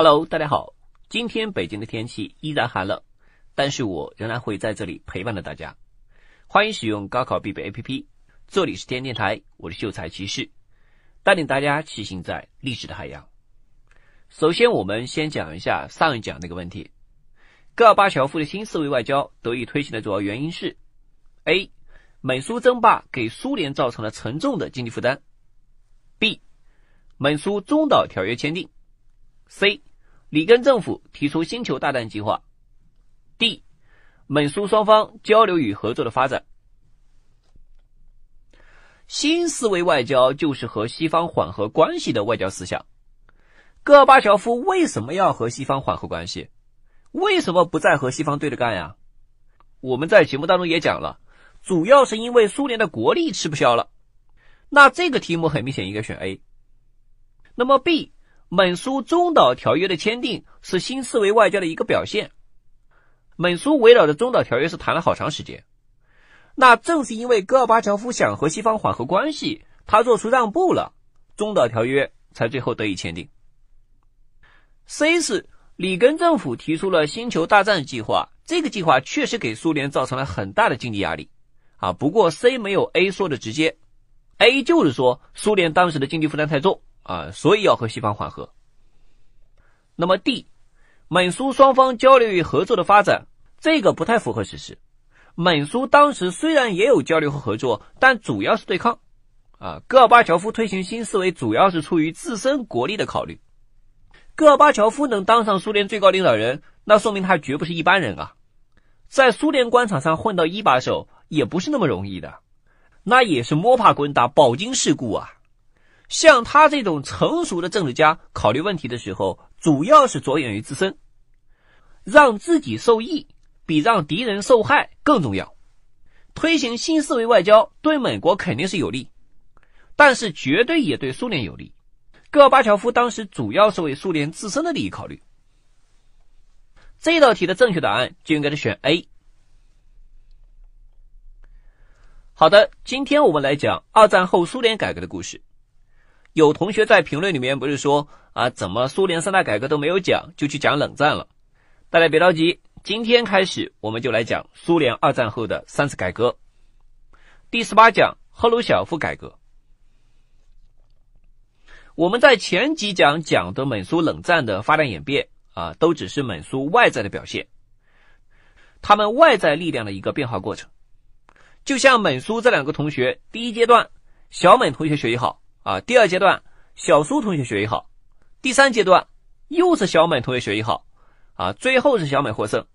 Hello，大家好。今天北京的天气依然寒冷，但是我仍然会在这里陪伴着大家。欢迎使用高考必备 APP，这里是天电台，我是秀才骑士，带领大家骑行在历史的海洋。首先，我们先讲一下上一讲那个问题：戈尔巴乔夫的新思维外交得以推行的主要原因是：A. 美苏争霸给苏联造成了沉重的经济负担；B. 美苏中导条约签订；C. 里根政府提出星球大战计划；D. 美苏双方交流与合作的发展。新思维外交就是和西方缓和关系的外交思想。戈尔巴乔夫为什么要和西方缓和关系？为什么不再和西方对着干呀？我们在节目当中也讲了，主要是因为苏联的国力吃不消了。那这个题目很明显应该选 A。那么 B，美苏中导条约的签订是新思维外交的一个表现。美苏围绕着中导条约是谈了好长时间。那正是因为戈尔巴乔夫想和西方缓和关系，他做出让步了，中导条约才最后得以签订。C 是里根政府提出了星球大战计划，这个计划确实给苏联造成了很大的经济压力啊。不过 C 没有 A 说的直接，A 就是说苏联当时的经济负担太重啊，所以要和西方缓和。那么 D，美苏双方交流与合作的发展，这个不太符合事实。美苏当时虽然也有交流和合作，但主要是对抗啊。戈尔巴乔夫推行新思维，主要是出于自身国力的考虑。戈尔巴乔夫能当上苏联最高领导人，那说明他绝不是一般人啊！在苏联官场上混到一把手也不是那么容易的，那也是摸爬滚打、饱经世故啊！像他这种成熟的政治家，考虑问题的时候，主要是着眼于自身，让自己受益比让敌人受害更重要。推行新思维外交对美国肯定是有利，但是绝对也对苏联有利。戈尔巴乔夫当时主要是为苏联自身的利益考虑。这道题的正确答案就应该是选 A。好的，今天我们来讲二战后苏联改革的故事。有同学在评论里面不是说啊，怎么苏联三大改革都没有讲，就去讲冷战了？大家别着急，今天开始我们就来讲苏联二战后的三次改革。第十八讲赫鲁晓夫改革。我们在前几讲讲的美苏冷战的发展演变啊，都只是美苏外在的表现，他们外在力量的一个变化过程。就像美苏这两个同学，第一阶段小美同学学习好啊，第二阶段小苏同学学习好，第三阶段又是小美同学学习好啊，最后是小美获胜。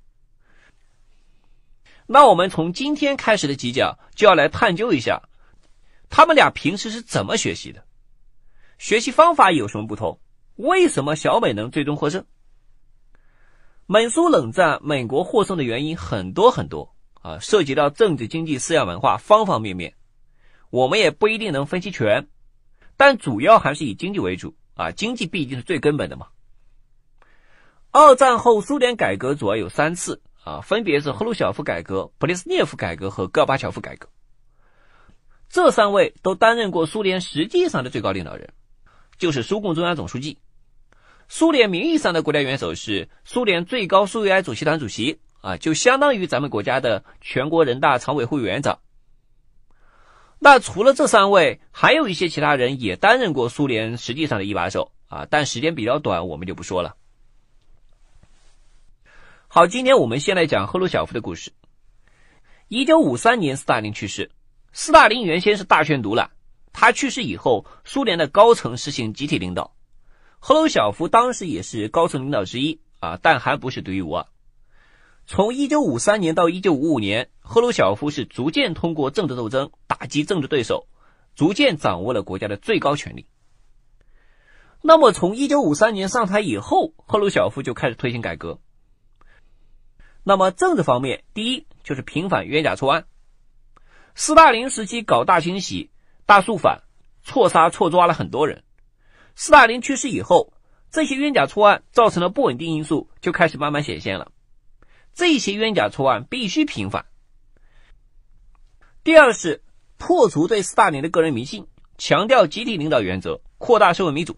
那我们从今天开始的几讲就要来探究一下，他们俩平时是怎么学习的。学习方法有什么不同？为什么小美能最终获胜？美苏冷战，美国获胜的原因很多很多啊，涉及到政治、经济、思想、文化方方面面，我们也不一定能分析全，但主要还是以经济为主啊，经济毕竟是最根本的嘛。二战后苏联改革主要有三次啊，分别是赫鲁晓夫改革、普列斯涅夫改革和戈尔巴乔夫改革，这三位都担任过苏联实际上的最高领导人。就是苏共中央总书记，苏联名义上的国家元首是苏联最高苏维埃主席团主席啊，就相当于咱们国家的全国人大常委会委员长。那除了这三位，还有一些其他人也担任过苏联实际上的一把手啊，但时间比较短，我们就不说了。好，今天我们先来讲赫鲁晓夫的故事。一九五三年，斯大林去世，斯大林原先是大权独揽。他去世以后，苏联的高层实行集体领导。赫鲁晓夫当时也是高层领导之一啊，但还不是独一无二。从1953年到1955年，赫鲁晓夫是逐渐通过政治斗争打击政治对手，逐渐掌握了国家的最高权力。那么，从1953年上台以后，赫鲁晓夫就开始推行改革。那么，政治方面，第一就是平反冤假错案。斯大林时期搞大清洗。大肃反，错杀错抓了很多人。斯大林去世以后，这些冤假错案造成了不稳定因素就开始慢慢显现了。这些冤假错案必须平反。第二是破除对斯大林的个人迷信，强调集体领导原则，扩大社会民主。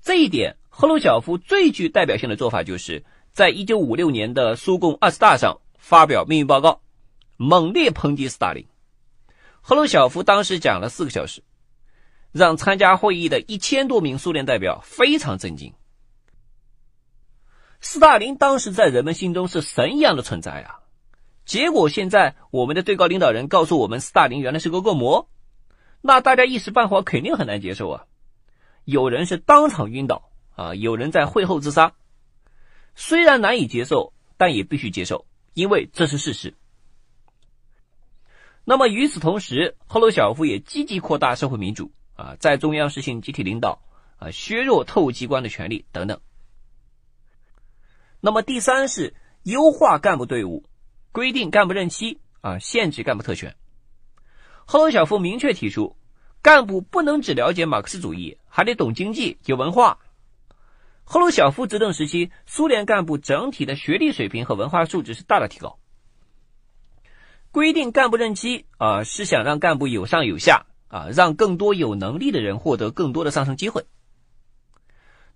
这一点，赫鲁晓夫最具代表性的做法，就是在一九五六年的苏共二十大上发表命运报告，猛烈抨击斯大林。赫鲁晓夫当时讲了四个小时，让参加会议的一千多名苏联代表非常震惊。斯大林当时在人们心中是神一样的存在啊，结果现在我们的最高领导人告诉我们，斯大林原来是个恶魔，那大家一时半会肯定很难接受啊。有人是当场晕倒。啊，有人在会后自杀，虽然难以接受，但也必须接受，因为这是事实。那么与此同时，赫鲁晓夫也积极扩大社会民主啊，在中央实行集体领导啊，削弱特务机关的权力等等。那么第三是优化干部队伍，规定干部任期啊，限制干部特权。赫鲁晓夫明确提出，干部不能只了解马克思主义，还得懂经济、有文化。赫鲁晓夫执政时期，苏联干部整体的学历水平和文化素质是大大提高。规定干部任期啊，是想让干部有上有下啊，让更多有能力的人获得更多的上升机会。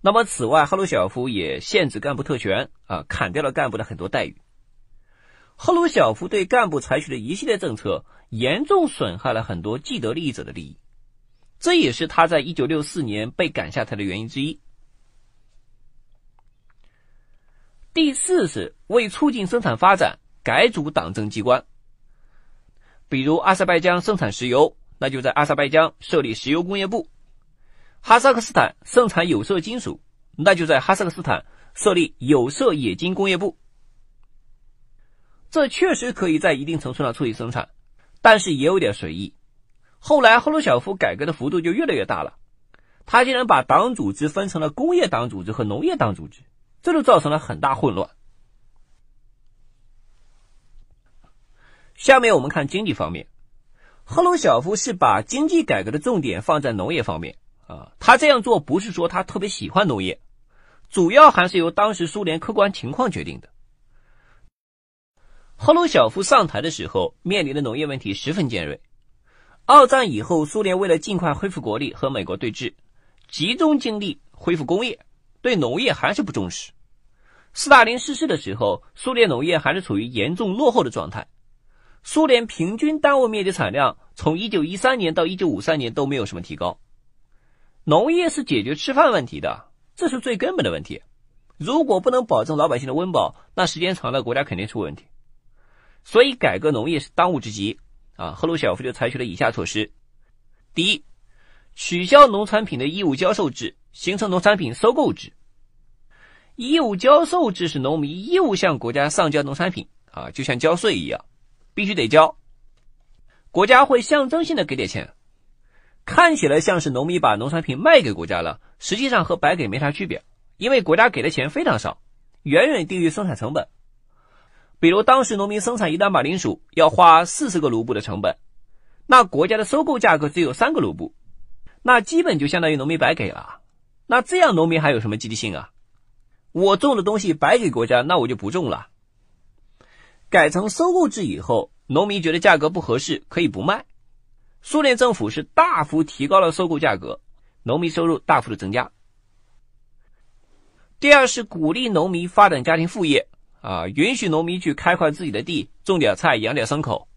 那么，此外，赫鲁晓夫也限制干部特权啊，砍掉了干部的很多待遇。赫鲁晓夫对干部采取的一系列政策，严重损害了很多既得利益者的利益，这也是他在一九六四年被赶下台的原因之一。第四是为促进生产发展，改组党政机关。比如阿塞拜疆生产石油，那就在阿塞拜疆设立石油工业部；哈萨克斯坦生产有色金属，那就在哈萨克斯坦设立有色冶金工业部。这确实可以在一定程度上促进生产，但是也有点随意。后来赫鲁晓夫改革的幅度就越来越大了，他竟然把党组织分成了工业党组织和农业党组织。这就造成了很大混乱。下面我们看经济方面，赫鲁晓夫是把经济改革的重点放在农业方面啊。他这样做不是说他特别喜欢农业，主要还是由当时苏联客观情况决定的。赫鲁晓夫上台的时候面临的农业问题十分尖锐。二战以后，苏联为了尽快恢复国力和美国对峙，集中精力恢复工业。对农业还是不重视。斯大林逝世的时候，苏联农业还是处于严重落后的状态。苏联平均单位面积产量从1913年到1953年都没有什么提高。农业是解决吃饭问题的，这是最根本的问题。如果不能保证老百姓的温饱，那时间长了，国家肯定出问题。所以，改革农业是当务之急啊！赫鲁晓夫就采取了以下措施：第一，取消农产品的义务交售制。形成农产品收购制，义务交售制是农民义务向国家上交农产品啊，就像交税一样，必须得交。国家会象征性的给点钱，看起来像是农民把农产品卖给国家了，实际上和白给没啥区别，因为国家给的钱非常少，远远低于生产成本。比如当时农民生产一担马铃薯要花四十个卢布的成本，那国家的收购价格只有三个卢布，那基本就相当于农民白给了。那这样农民还有什么积极性啊？我种的东西白给国家，那我就不种了。改成收购制以后，农民觉得价格不合适，可以不卖。苏联政府是大幅提高了收购价格，农民收入大幅的增加。第二是鼓励农民发展家庭副业，啊，允许农民去开块自己的地，种点菜，养点牲口。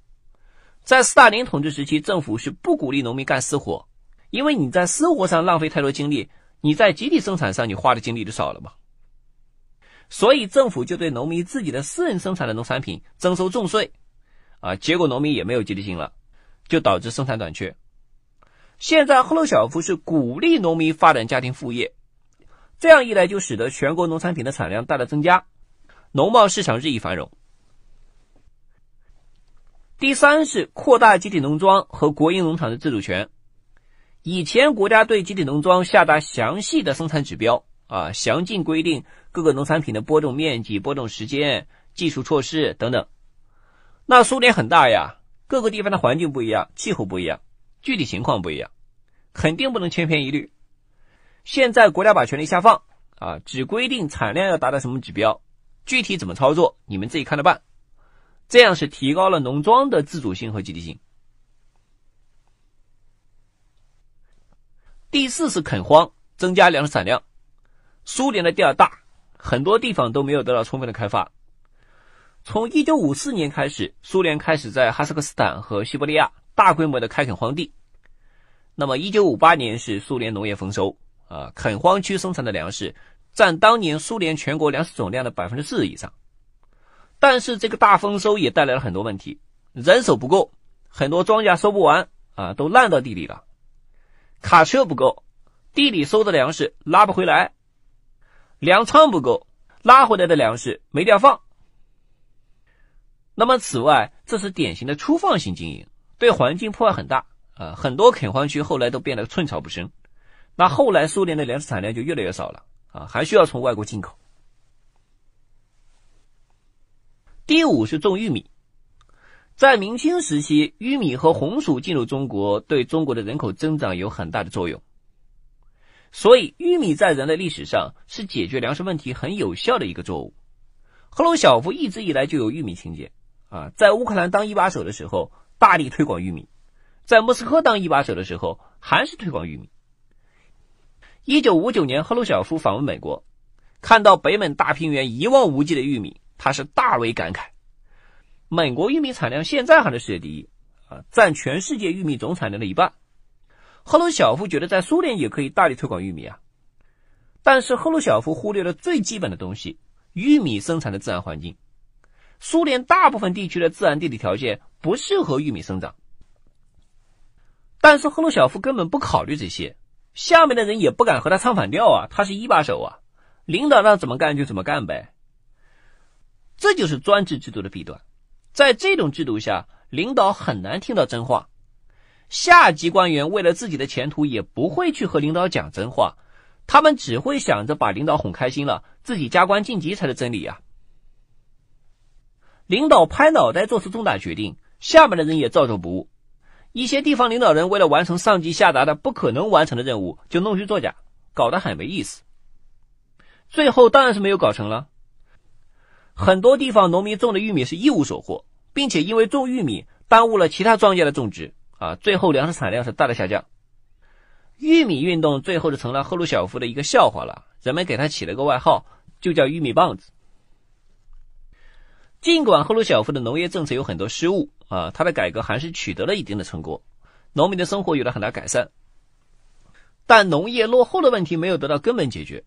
在斯大林统治时期，政府是不鼓励农民干私活，因为你在私活上浪费太多精力。你在集体生产上，你花的精力就少了嘛？所以政府就对农民自己的私人生产的农产品征收重税，啊，结果农民也没有积极性了，就导致生产短缺。现在赫鲁晓夫是鼓励农民发展家庭副业，这样一来就使得全国农产品的产量大大增加，农贸市场日益繁荣。第三是扩大集体农庄和国营农场的自主权。以前国家对集体农庄下达详细的生产指标啊，详尽规定各个农产品的播种面积、播种时间、技术措施等等。那苏联很大呀，各个地方的环境不一样，气候不一样，具体情况不一样，肯定不能千篇一律。现在国家把权力下放啊，只规定产量要达到什么指标，具体怎么操作你们自己看着办。这样是提高了农庄的自主性和积极性。第四是垦荒，增加粮食产量。苏联的第二大，很多地方都没有得到充分的开发。从一九五四年开始，苏联开始在哈萨克斯坦和西伯利亚大规模的开垦荒地。那么，一九五八年是苏联农业丰收啊，垦荒区生产的粮食占当年苏联全国粮食总量的百分之四以上。但是，这个大丰收也带来了很多问题：人手不够，很多庄稼收不完啊，都烂到地里了；卡车不够，地里收的粮食拉不回来；粮仓不够，拉回来的粮食没地放。那么，此外，这是典型的粗放型经营，对环境破坏很大。啊，很多垦荒区后来都变得寸草不生，那后来苏联的粮食产量就越来越少了啊，还需要从外国进口。第五是种玉米，在明清时期，玉米和红薯进入中国，对中国的人口增长有很大的作用，所以玉米在人类历史上是解决粮食问题很有效的一个作物。赫鲁晓夫一直以来就有玉米情节啊，在乌克兰当一把手的时候，大力推广玉米。在莫斯科当一把手的时候，还是推广玉米。一九五九年，赫鲁晓夫访问美国，看到北美大平原一望无际的玉米，他是大为感慨。美国玉米产量现在还是世界第一，啊，占全世界玉米总产量的一半。赫鲁晓夫觉得在苏联也可以大力推广玉米啊，但是赫鲁晓夫忽略了最基本的东西：玉米生产的自然环境。苏联大部分地区的自然地理条件不适合玉米生长。但是赫鲁晓夫根本不考虑这些，下面的人也不敢和他唱反调啊，他是一把手啊，领导让怎么干就怎么干呗。这就是专制制度的弊端，在这种制度下，领导很难听到真话，下级官员为了自己的前途也不会去和领导讲真话，他们只会想着把领导哄开心了，自己加官晋级才是真理呀。领导拍脑袋做出重大决定，下面的人也照做不误。一些地方领导人为了完成上级下达的不可能完成的任务，就弄虚作假，搞得很没意思。最后当然是没有搞成了。很多地方农民种的玉米是一无所获，并且因为种玉米耽误了其他庄稼的种植啊，最后粮食产量是大大下降。玉米运动最后就成了赫鲁晓夫的一个笑话了，人们给他起了个外号，就叫“玉米棒子”。尽管赫鲁晓夫的农业政策有很多失误。啊，他的改革还是取得了一定的成果，农民的生活有了很大改善，但农业落后的问题没有得到根本解决。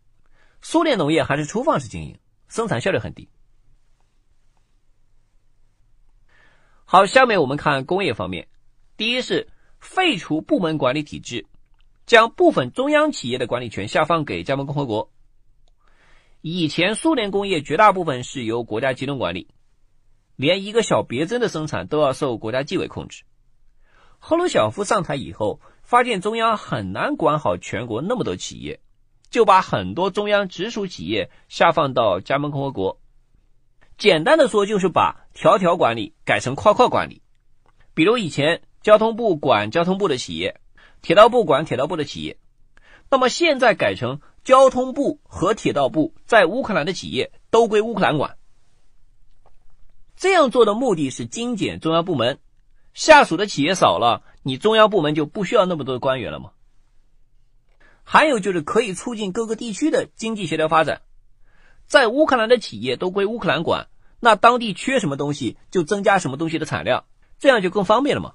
苏联农业还是粗放式经营，生产效率很低。好，下面我们看工业方面，第一是废除部门管理体制，将部分中央企业的管理权下放给加盟共和国。以前苏联工业绝大部分是由国家集中管理。连一个小别针的生产都要受国家纪委控制。赫鲁晓夫上台以后，发现中央很难管好全国那么多企业，就把很多中央直属企业下放到加盟共和国。简单的说，就是把条条管理改成块块管理。比如以前交通部管交通部的企业，铁道部管铁道部的企业，那么现在改成交通部和铁道部在乌克兰的企业都归乌克兰管。这样做的目的是精简中央部门，下属的企业少了，你中央部门就不需要那么多的官员了吗？还有就是可以促进各个地区的经济协调发展，在乌克兰的企业都归乌克兰管，那当地缺什么东西就增加什么东西的产量，这样就更方便了嘛。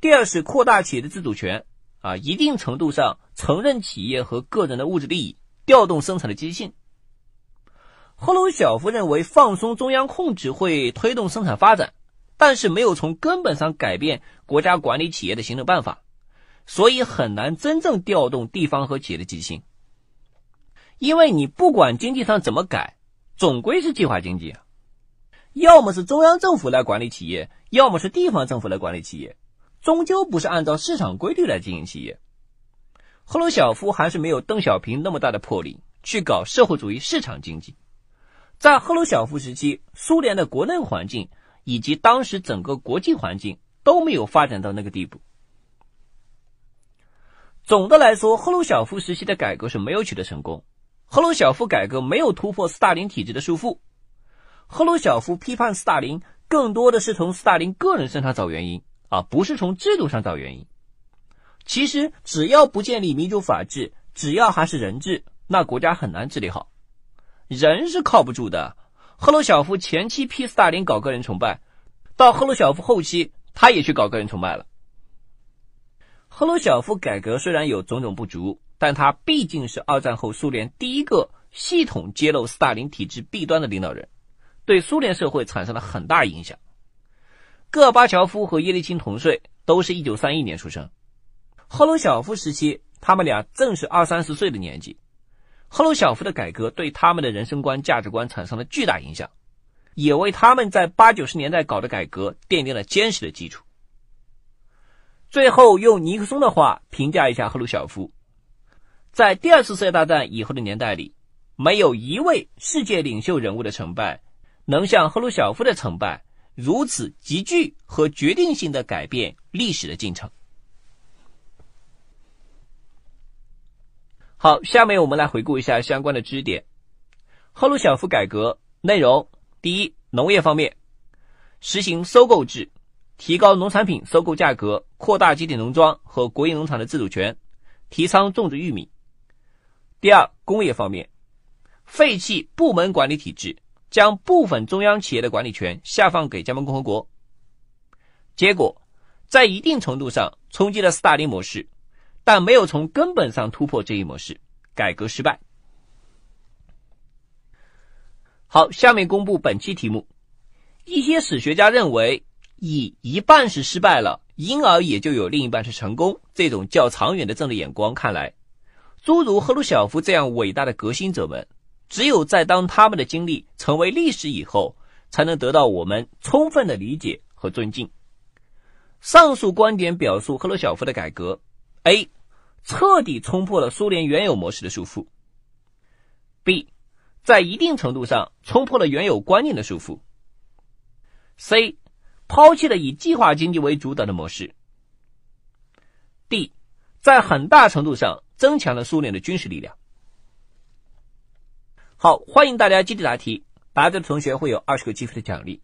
第二是扩大企业的自主权，啊，一定程度上承认企业和个人的物质利益，调动生产的积极性。赫鲁晓夫认为，放松中央控制会推动生产发展，但是没有从根本上改变国家管理企业的行政办法，所以很难真正调动地方和企业的积极性。因为你不管经济上怎么改，总归是计划经济，要么是中央政府来管理企业，要么是地方政府来管理企业，终究不是按照市场规律来经营企业。赫鲁晓夫还是没有邓小平那么大的魄力去搞社会主义市场经济。在赫鲁晓夫时期，苏联的国内环境以及当时整个国际环境都没有发展到那个地步。总的来说，赫鲁晓夫时期的改革是没有取得成功。赫鲁晓夫改革没有突破斯大林体制的束缚。赫鲁晓夫批判斯大林，更多的是从斯大林个人身上找原因，而不是从制度上找原因。其实，只要不建立民主法治，只要还是人治，那国家很难治理好。人是靠不住的。赫鲁晓夫前期批斯大林搞个人崇拜，到赫鲁晓夫后期，他也去搞个人崇拜了。赫鲁晓夫改革虽然有种种不足，但他毕竟是二战后苏联第一个系统揭露斯大林体制弊端的领导人，对苏联社会产生了很大影响。戈尔巴乔夫和叶利钦同岁，都是一九三一年出生。赫鲁晓夫时期，他们俩正是二三十岁的年纪。赫鲁晓夫的改革对他们的人生观、价值观产生了巨大影响，也为他们在八九十年代搞的改革奠定了坚实的基础。最后，用尼克松的话评价一下赫鲁晓夫：在第二次世界大战以后的年代里，没有一位世界领袖人物的成败能像赫鲁晓夫的成败如此急剧和决定性的改变历史的进程。好，下面我们来回顾一下相关的知识点。赫鲁晓夫改革内容：第一，农业方面，实行收购制，提高农产品收购价格，扩大集体农庄和国营农场的自主权，提倡种植玉米。第二，工业方面，废弃部门管理体制，将部分中央企业的管理权下放给加盟共和国。结果，在一定程度上冲击了斯大林模式。但没有从根本上突破这一模式，改革失败。好，下面公布本期题目。一些史学家认为，以一半是失败了，因而也就有另一半是成功。这种较长远的政治眼光看来，诸如赫鲁晓夫这样伟大的革新者们，只有在当他们的经历成为历史以后，才能得到我们充分的理解和尊敬。上述观点表述赫鲁晓夫的改革。A，彻底冲破了苏联原有模式的束缚。B，在一定程度上冲破了原有观念的束缚。C，抛弃了以计划经济为主导的模式。D，在很大程度上增强了苏联的军事力量。好，欢迎大家积极答题，答对的同学会有二十个积分的奖励。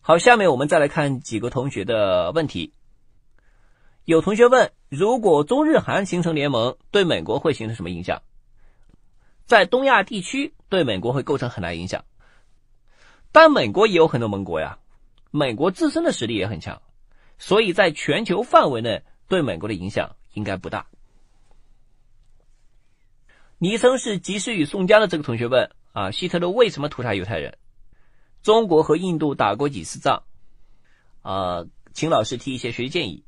好，下面我们再来看几个同学的问题。有同学问：如果中日韩形成联盟，对美国会形成什么影响？在东亚地区，对美国会构成很大影响。但美国也有很多盟国呀，美国自身的实力也很强，所以在全球范围内对美国的影响应该不大。昵称是及时雨宋江的这个同学问：啊，希特勒为什么屠杀犹太人？中国和印度打过几次仗？啊，请老师提一些学习建议。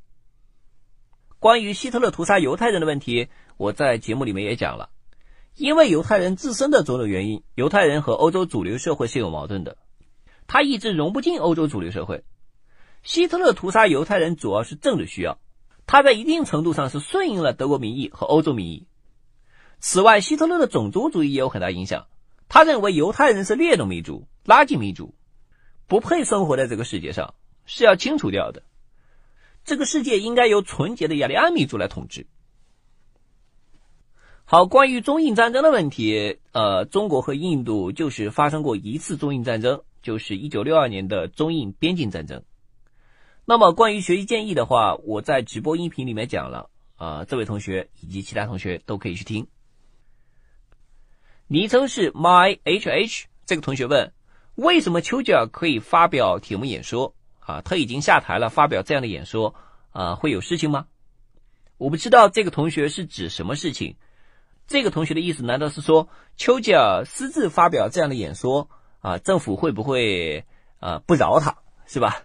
关于希特勒屠杀犹太人的问题，我在节目里面也讲了。因为犹太人自身的种种原因，犹太人和欧洲主流社会是有矛盾的，他一直融不进欧洲主流社会。希特勒屠杀犹太人主要是政治需要，他在一定程度上是顺应了德国民意和欧洲民意。此外，希特勒的种族主义也有很大影响，他认为犹太人是劣等民族、垃圾民族，不配生活在这个世界上，是要清除掉的。这个世界应该由纯洁的雅利安民族来统治。好，关于中印战争的问题，呃，中国和印度就是发生过一次中印战争，就是一九六二年的中印边境战争。那么，关于学习建议的话，我在直播音频里面讲了，啊，这位同学以及其他同学都可以去听。昵称是 myhh，这个同学问，为什么丘吉尔可以发表铁幕演说？啊，他已经下台了，发表这样的演说，啊，会有事情吗？我不知道这个同学是指什么事情。这个同学的意思难道是说丘吉尔私自发表这样的演说，啊，政府会不会啊不饶他，是吧？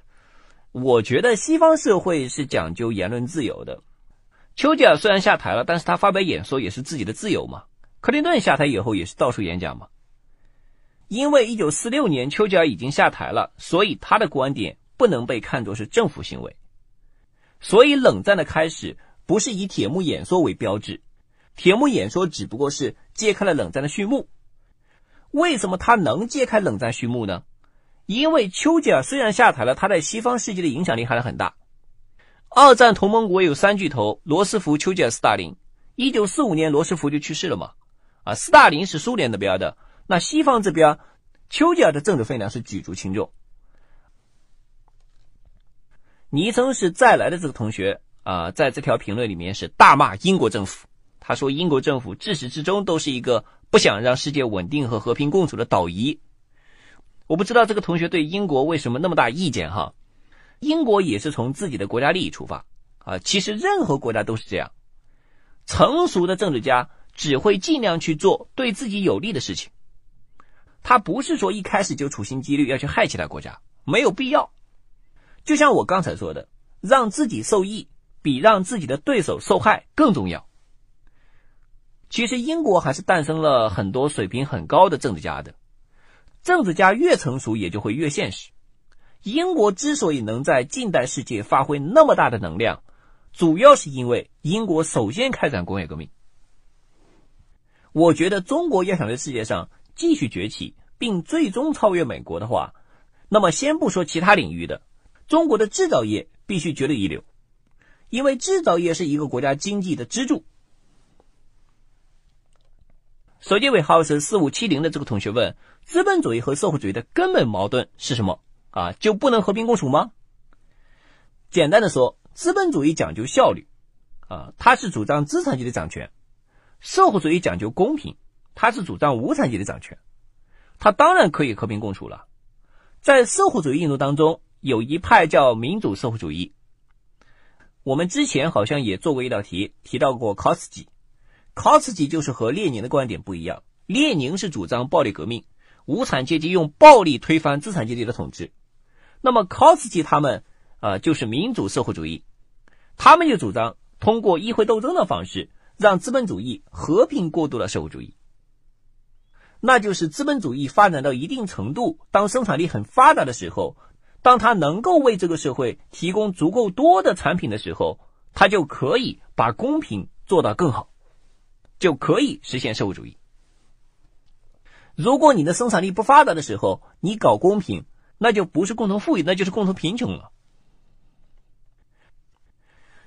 我觉得西方社会是讲究言论自由的。丘吉尔虽然下台了，但是他发表演说也是自己的自由嘛。克林顿下台以后也是到处演讲嘛。因为一九四六年丘吉尔已经下台了，所以他的观点。不能被看作是政府行为，所以冷战的开始不是以铁幕演说为标志，铁幕演说只不过是揭开了冷战的序幕。为什么他能揭开冷战序幕呢？因为丘吉尔虽然下台了，他在西方世界的影响力还是很大。二战同盟国有三巨头：罗斯福、丘吉尔、斯大林。一九四五年罗斯福就去世了嘛？啊，斯大林是苏联那边的，那西方这边，丘吉尔的政治分量是举足轻重。昵称是再来的这个同学啊，在这条评论里面是大骂英国政府，他说英国政府至始至终都是一个不想让世界稳定和和平共处的岛夷。我不知道这个同学对英国为什么那么大意见哈？英国也是从自己的国家利益出发啊。其实任何国家都是这样，成熟的政治家只会尽量去做对自己有利的事情。他不是说一开始就处心积虑要去害其他国家，没有必要。就像我刚才说的，让自己受益比让自己的对手受害更重要。其实英国还是诞生了很多水平很高的政治家的，政治家越成熟也就会越现实。英国之所以能在近代世界发挥那么大的能量，主要是因为英国首先开展工业革命。我觉得中国要想在世界上，继续崛起，并最终超越美国的话，那么先不说其他领域的，中国的制造业必须绝对一流，因为制造业是一个国家经济的支柱。手机尾号是四五七零的这个同学问：资本主义和社会主义的根本矛盾是什么？啊，就不能和平共处吗？简单的说，资本主义讲究效率，啊，它是主张资产阶级掌权；社会主义讲究公平。它是主张无产阶级掌权，它当然可以和平共处了。在社会主义运动当中，有一派叫民主社会主义。我们之前好像也做过一道题，提到过考茨基。考茨基就是和列宁的观点不一样，列宁是主张暴力革命，无产阶级用暴力推翻资产阶级的统治。那么考茨基他们啊，就是民主社会主义，他们就主张通过议会斗争的方式，让资本主义和平过渡到社会主义。那就是资本主义发展到一定程度，当生产力很发达的时候，当他能够为这个社会提供足够多的产品的时候，他就可以把公平做到更好，就可以实现社会主义。如果你的生产力不发达的时候，你搞公平，那就不是共同富裕，那就是共同贫穷了。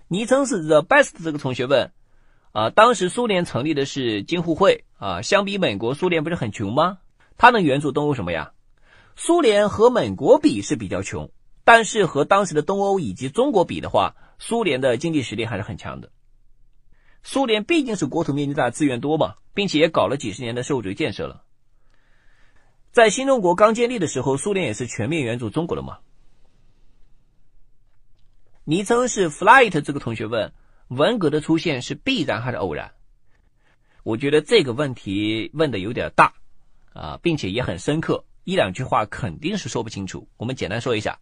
昵称是 the best 这个同学问。啊，当时苏联成立的是京沪会啊，相比美国，苏联不是很穷吗？它能援助东欧什么呀？苏联和美国比是比较穷，但是和当时的东欧以及中国比的话，苏联的经济实力还是很强的。苏联毕竟是国土面积大、资源多嘛，并且也搞了几十年的社会主义建设了。在新中国刚建立的时候，苏联也是全面援助中国的嘛。昵称是 flight 这个同学问。文革的出现是必然还是偶然？我觉得这个问题问的有点大啊，并且也很深刻，一两句话肯定是说不清楚。我们简单说一下，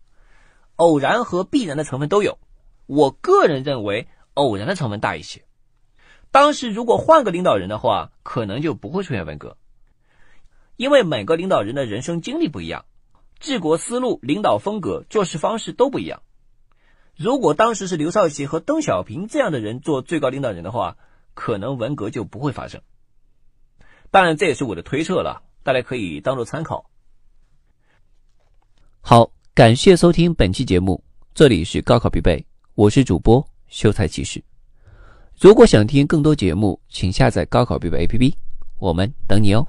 偶然和必然的成分都有。我个人认为偶然的成分大一些。当时如果换个领导人的话，可能就不会出现文革，因为每个领导人的人生经历不一样，治国思路、领导风格、做事方式都不一样。如果当时是刘少奇和邓小平这样的人做最高领导人的话，可能文革就不会发生。当然，这也是我的推测了，大家可以当做参考。好，感谢收听本期节目，这里是高考必备，我是主播秀才骑士。如果想听更多节目，请下载高考必备 APP，我们等你哦。